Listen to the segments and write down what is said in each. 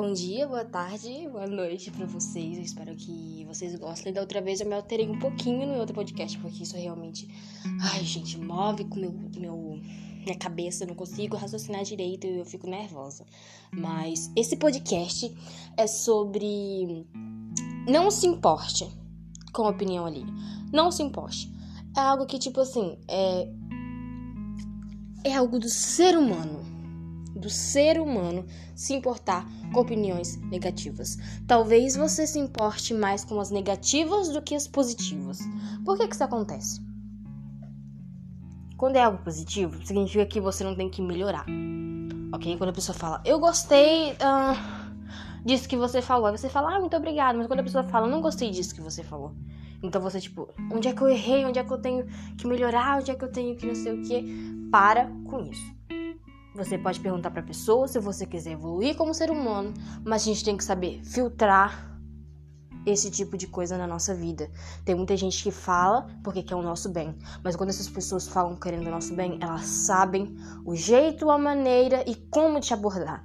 Bom dia, boa tarde, boa noite para vocês. Eu espero que vocês gostem. Da outra vez eu me alterei um pouquinho no outro podcast, porque isso realmente, ai, gente, move com meu, meu minha cabeça, eu não consigo raciocinar direito e eu fico nervosa. Mas esse podcast é sobre não se importe com a opinião ali. Não se importe. É algo que tipo assim, é é algo do ser humano do ser humano se importar com opiniões negativas. Talvez você se importe mais com as negativas do que as positivas. Por que, que isso acontece? Quando é algo positivo, significa que você não tem que melhorar. Ok? Quando a pessoa fala, eu gostei uh, disso que você falou, aí você fala, ah, muito obrigado. Mas quando a pessoa fala, não gostei disso que você falou. Então você, tipo, onde é que eu errei? Onde é que eu tenho que melhorar? Onde é que eu tenho que não sei o que? Para com isso. Você pode perguntar para a pessoa se você quiser evoluir como ser humano, mas a gente tem que saber filtrar esse tipo de coisa na nossa vida. Tem muita gente que fala porque quer o nosso bem, mas quando essas pessoas falam querendo o nosso bem, elas sabem o jeito, a maneira e como te abordar.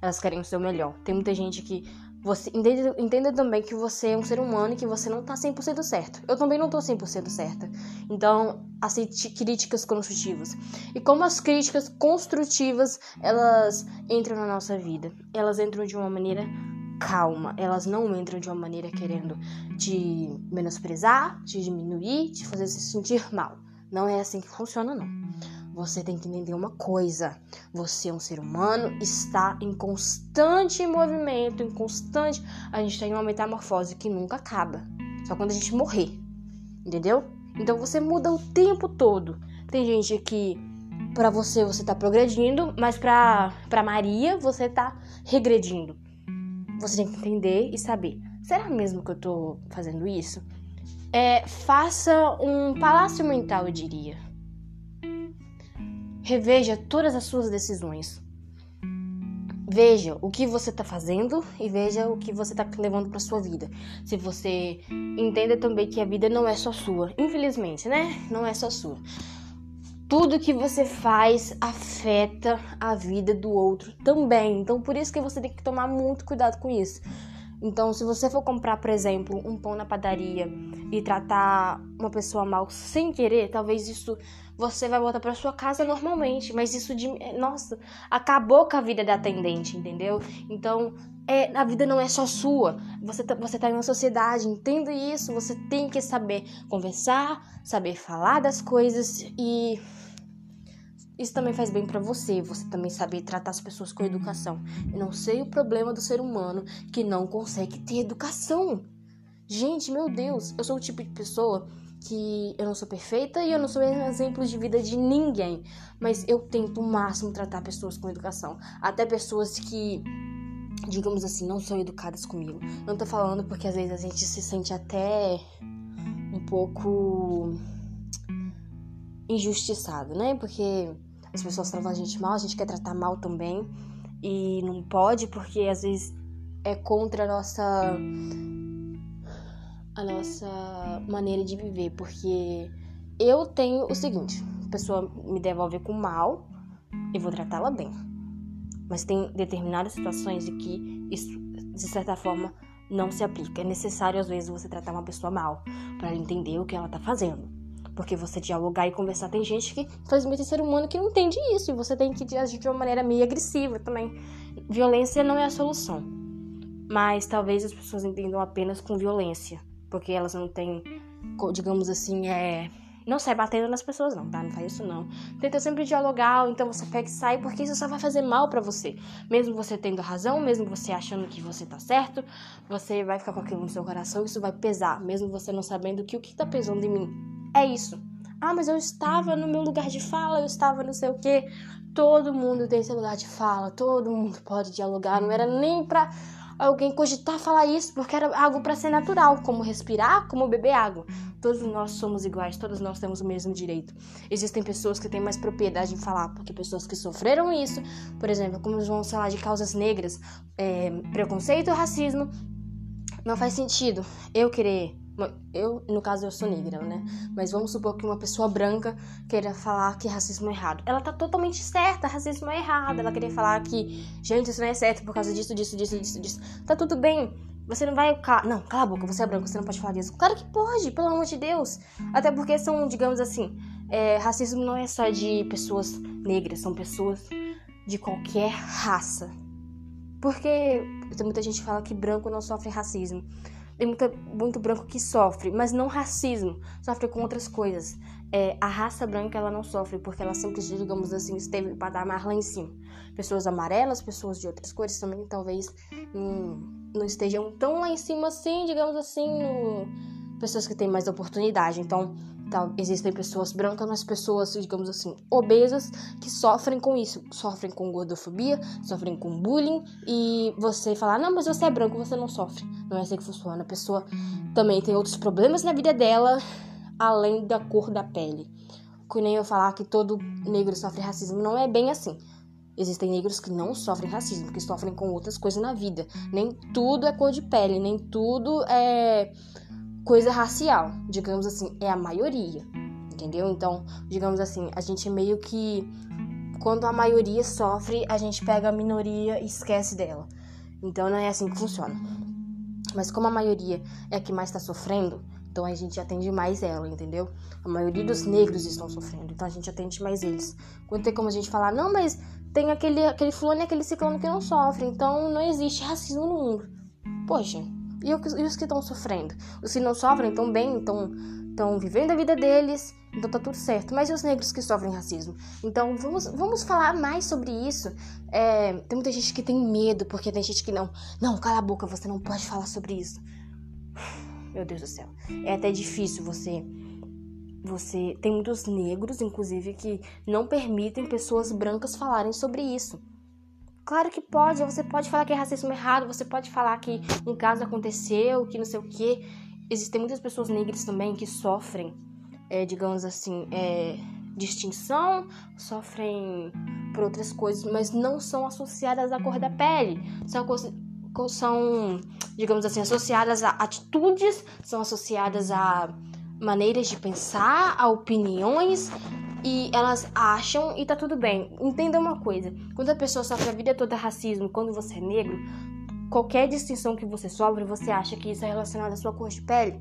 Elas querem o seu melhor. Tem muita gente que você entenda, entenda, também que você é um ser humano e que você não tá 100% certo. Eu também não tô 100% certa. Então, aceite críticas construtivas. E como as críticas construtivas, elas entram na nossa vida. Elas entram de uma maneira calma. Elas não entram de uma maneira querendo te menosprezar, te diminuir, te fazer se sentir mal. Não é assim que funciona, não você tem que entender uma coisa: você é um ser humano, está em constante movimento, em constante. A gente tem uma metamorfose que nunca acaba. Só quando a gente morrer. Entendeu? Então você muda o tempo todo. Tem gente que para você você tá progredindo, mas para para Maria você tá regredindo. Você tem que entender e saber. Será mesmo que eu tô fazendo isso? É, faça um palácio mental, eu diria Reveja todas as suas decisões. Veja o que você está fazendo e veja o que você está levando para sua vida. Se você entenda também que a vida não é só sua, infelizmente, né? Não é só sua. Tudo que você faz afeta a vida do outro também. Então, por isso que você tem que tomar muito cuidado com isso. Então, se você for comprar, por exemplo, um pão na padaria e tratar uma pessoa mal sem querer, talvez isso você vai voltar para sua casa normalmente, mas isso de nossa, acabou com a vida da atendente, entendeu? Então, é, a vida não é só sua. Você tá, você tá em uma sociedade, entenda isso, você tem que saber conversar, saber falar das coisas e isso também faz bem para você, você também saber tratar as pessoas com educação. Eu não sei o problema do ser humano que não consegue ter educação. Gente, meu Deus, eu sou o tipo de pessoa que eu não sou perfeita e eu não sou exemplo de vida de ninguém, mas eu tento o máximo tratar pessoas com educação, até pessoas que digamos assim, não são educadas comigo. Não tô falando porque às vezes a gente se sente até um pouco injustiçado, né? Porque as pessoas tratam a gente mal, a gente quer tratar mal também. E não pode, porque às vezes é contra a nossa a nossa maneira de viver, porque eu tenho o seguinte, a pessoa me devolve com mal, eu vou tratá-la bem. Mas tem determinadas situações em que isso, de certa forma, não se aplica. É necessário, às vezes, você tratar uma pessoa mal, para ela entender o que ela tá fazendo. Porque você dialogar e conversar, tem gente que, infelizmente, é ser humano que não entende isso. E você tem que agir de uma maneira meio agressiva também. Violência não é a solução. Mas talvez as pessoas entendam apenas com violência. Porque elas não têm, digamos assim, é. Não sai batendo nas pessoas, não, tá? Não faz isso, não. Tenta sempre dialogar, ou então você pega e sai, porque isso só vai fazer mal para você. Mesmo você tendo razão, mesmo você achando que você tá certo, você vai ficar com aquilo no seu coração, isso vai pesar, mesmo você não sabendo que o que tá pesando em mim é isso. Ah, mas eu estava no meu lugar de fala, eu estava não sei o quê. Todo mundo tem seu lugar de fala, todo mundo pode dialogar. Não era nem pra alguém cogitar falar isso, porque era algo para ser natural, como respirar, como beber água. Todos nós somos iguais, todos nós temos o mesmo direito. Existem pessoas que têm mais propriedade em falar, porque pessoas que sofreram isso, por exemplo, como vamos falar de causas negras, é, preconceito, racismo, não faz sentido eu querer Eu, no caso, eu sou negra, né? Mas vamos supor que uma pessoa branca queira falar que racismo é errado. Ela tá totalmente certa, racismo é errado. Ela queria falar que, gente, isso não é certo por causa disso, disso, disso, disso, disso. Tá tudo bem. Você não vai. Não, cala a boca, você é branco, você não pode falar disso. Claro que pode, pelo amor de Deus. Até porque são, digamos assim, é, racismo não é só de pessoas negras, são pessoas de qualquer raça. Porque tem muita gente que fala que branco não sofre racismo. Tem muita, muito branco que sofre, mas não racismo, sofre com outras coisas. É, a raça branca ela não sofre porque ela sempre, digamos assim, esteve para dar lá em cima. Pessoas amarelas, pessoas de outras cores também talvez hum, não estejam tão lá em cima assim, digamos assim, no... pessoas que têm mais oportunidade. Então, tá, existem pessoas brancas, mas pessoas, digamos assim, obesas que sofrem com isso, sofrem com gordofobia, sofrem com bullying e você falar: "Não, mas você é branco, você não sofre". Não é assim que funciona. A pessoa também tem outros problemas na vida dela além da cor da pele. Que nem eu falar que todo negro sofre racismo, não é bem assim. Existem negros que não sofrem racismo, que sofrem com outras coisas na vida. Nem tudo é cor de pele, nem tudo é coisa racial. Digamos assim, é a maioria. Entendeu? Então, digamos assim, a gente meio que. Quando a maioria sofre, a gente pega a minoria e esquece dela. Então não é assim que funciona. Mas como a maioria é a que mais está sofrendo, então a gente atende mais ela, entendeu? A maioria dos negros estão sofrendo, então a gente atende mais eles. Quando tem como a gente falar, não, mas tem aquele, aquele fulano e aquele ciclano que não sofre, então não existe racismo no mundo. Poxa, e, os que estão sofrendo? Os que não sofrem estão bem, estão vivendo a vida deles, então tá tudo certo. Mas e os negros que sofrem racismo? Então vamos, vamos falar mais sobre isso. É, tem muita gente que tem medo, porque tem gente que não. Não, cala a boca, você não pode falar sobre isso. Meu Deus do céu. É até difícil você. Você. Tem muitos negros, inclusive, que não permitem pessoas brancas falarem sobre isso. Claro que pode, você pode falar que é racismo errado, você pode falar que um caso aconteceu, que não sei o que. Existem muitas pessoas negras também que sofrem, é, digamos assim, é, distinção, sofrem por outras coisas, mas não são associadas à cor da pele. São são, digamos assim, associadas a atitudes, são associadas a maneiras de pensar, a opiniões e elas acham e tá tudo bem. Entenda uma coisa: quando a pessoa sofre a vida toda racismo, quando você é negro, qualquer distinção que você sofre, você acha que isso é relacionado à sua cor de pele.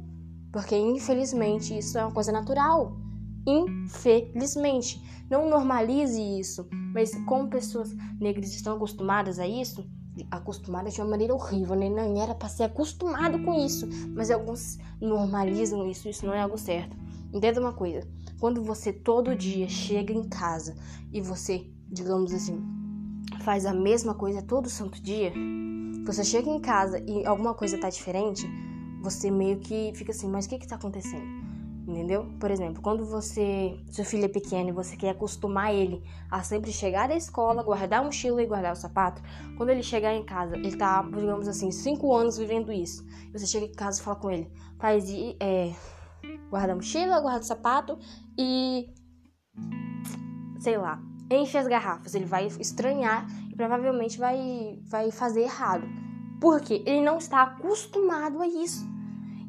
Porque infelizmente isso é uma coisa natural. Infelizmente. Não normalize isso. Mas como pessoas negras estão acostumadas a isso, acostumada de uma maneira horrível, né? Não era para ser acostumado com isso, mas alguns normalizam isso, isso não é algo certo. Entenda uma coisa, quando você todo dia chega em casa e você, digamos assim, faz a mesma coisa todo santo dia, você chega em casa e alguma coisa tá diferente, você meio que fica assim, mas o que que tá acontecendo? Entendeu? Por exemplo, quando você, seu filho é pequeno e você quer acostumar ele a sempre chegar da escola, guardar a mochila e guardar o sapato, quando ele chegar em casa, ele tá, digamos assim, cinco anos vivendo isso. Você chega em casa e fala com ele, faz é, guarda a mochila, guarda o sapato e sei lá, enche as garrafas. Ele vai estranhar e provavelmente vai, vai fazer errado. Porque ele não está acostumado a isso.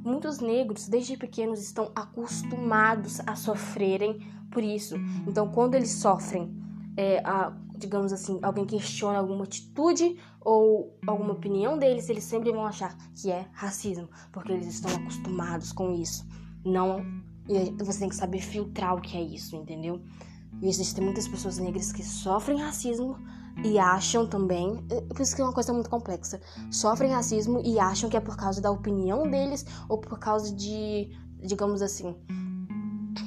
Muitos negros, desde pequenos, estão acostumados a sofrerem por isso. Então, quando eles sofrem, é, a, digamos assim, alguém questiona alguma atitude ou alguma opinião deles, eles sempre vão achar que é racismo, porque eles estão acostumados com isso. Não, você tem que saber filtrar o que é isso, entendeu? E existem muitas pessoas negras que sofrem racismo e acham também, é, por isso que é uma coisa muito complexa, sofrem racismo e acham que é por causa da opinião deles ou por causa de, digamos assim,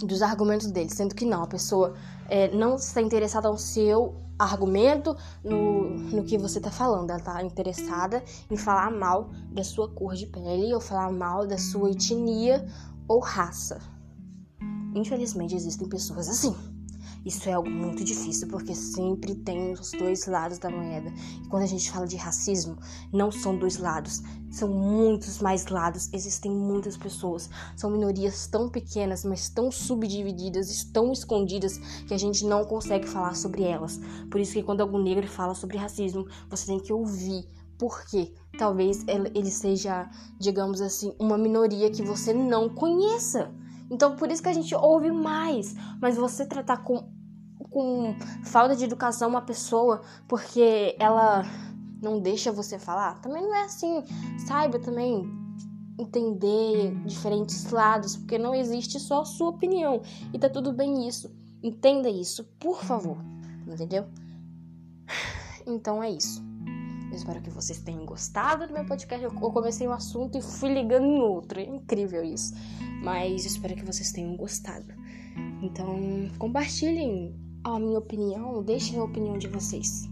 dos argumentos deles, sendo que não, a pessoa é, não está interessada no seu argumento, no, no que você está falando, ela está interessada em falar mal da sua cor de pele ou falar mal da sua etnia ou raça. Infelizmente existem pessoas assim. Isso é algo muito difícil porque sempre tem os dois lados da moeda. E quando a gente fala de racismo, não são dois lados, são muitos mais lados. Existem muitas pessoas, são minorias tão pequenas, mas tão subdivididas, tão escondidas que a gente não consegue falar sobre elas. Por isso que quando algum negro fala sobre racismo, você tem que ouvir por quê? Talvez ele seja, digamos assim, uma minoria que você não conheça. Então, por isso que a gente ouve mais. Mas você tratar com, com falta de educação uma pessoa porque ela não deixa você falar, também não é assim. Saiba também entender diferentes lados, porque não existe só a sua opinião. E tá tudo bem isso. Entenda isso, por favor. Entendeu? Então é isso. Eu espero que vocês tenham gostado do meu podcast. Eu comecei um assunto e fui ligando em outro. É incrível isso. Mas espero que vocês tenham gostado. Então, compartilhem a minha opinião, deixem a opinião de vocês.